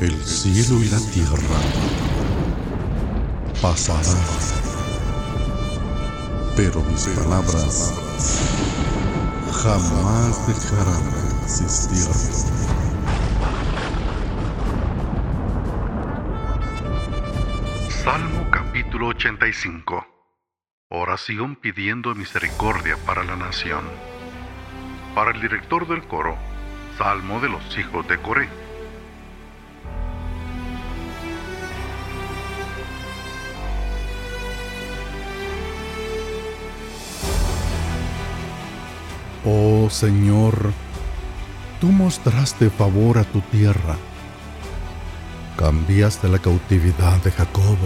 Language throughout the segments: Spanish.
El cielo y la tierra pasarán, pero mis palabras jamás dejarán de existir. Salmo capítulo 85 Oración pidiendo misericordia para la nación. Para el director del coro, Salmo de los hijos de Coré. Señor, tú mostraste favor a tu tierra. Cambiaste la cautividad de Jacob.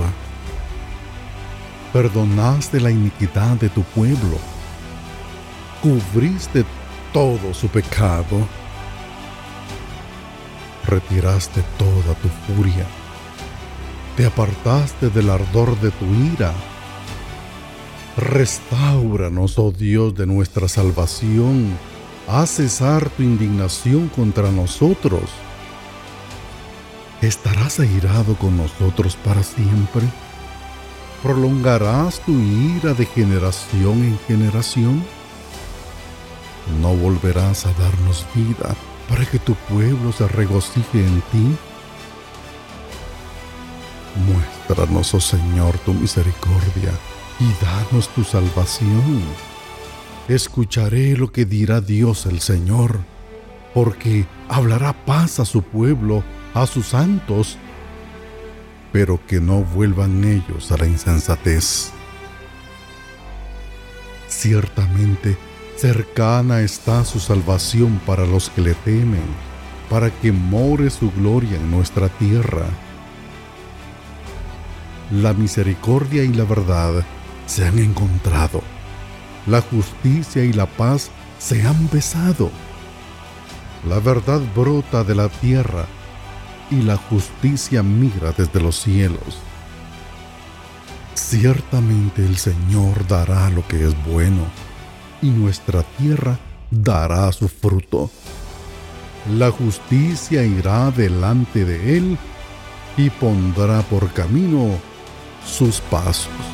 Perdonaste la iniquidad de tu pueblo. Cubriste todo su pecado. Retiraste toda tu furia. Te apartaste del ardor de tu ira Restauranos, oh Dios de nuestra salvación, haz cesar tu indignación contra nosotros. ¿Estarás airado con nosotros para siempre? ¿Prolongarás tu ira de generación en generación? ¿No volverás a darnos vida para que tu pueblo se regocije en ti? Muéstranos, oh Señor, tu misericordia y danos tu salvación. Escucharé lo que dirá Dios el Señor, porque hablará paz a su pueblo, a sus santos, pero que no vuelvan ellos a la insensatez. Ciertamente, cercana está su salvación para los que le temen, para que more su gloria en nuestra tierra. La misericordia y la verdad se han encontrado. La justicia y la paz se han besado. La verdad brota de la tierra y la justicia migra desde los cielos. Ciertamente el Señor dará lo que es bueno y nuestra tierra dará su fruto. La justicia irá delante de él y pondrá por camino sus pasos.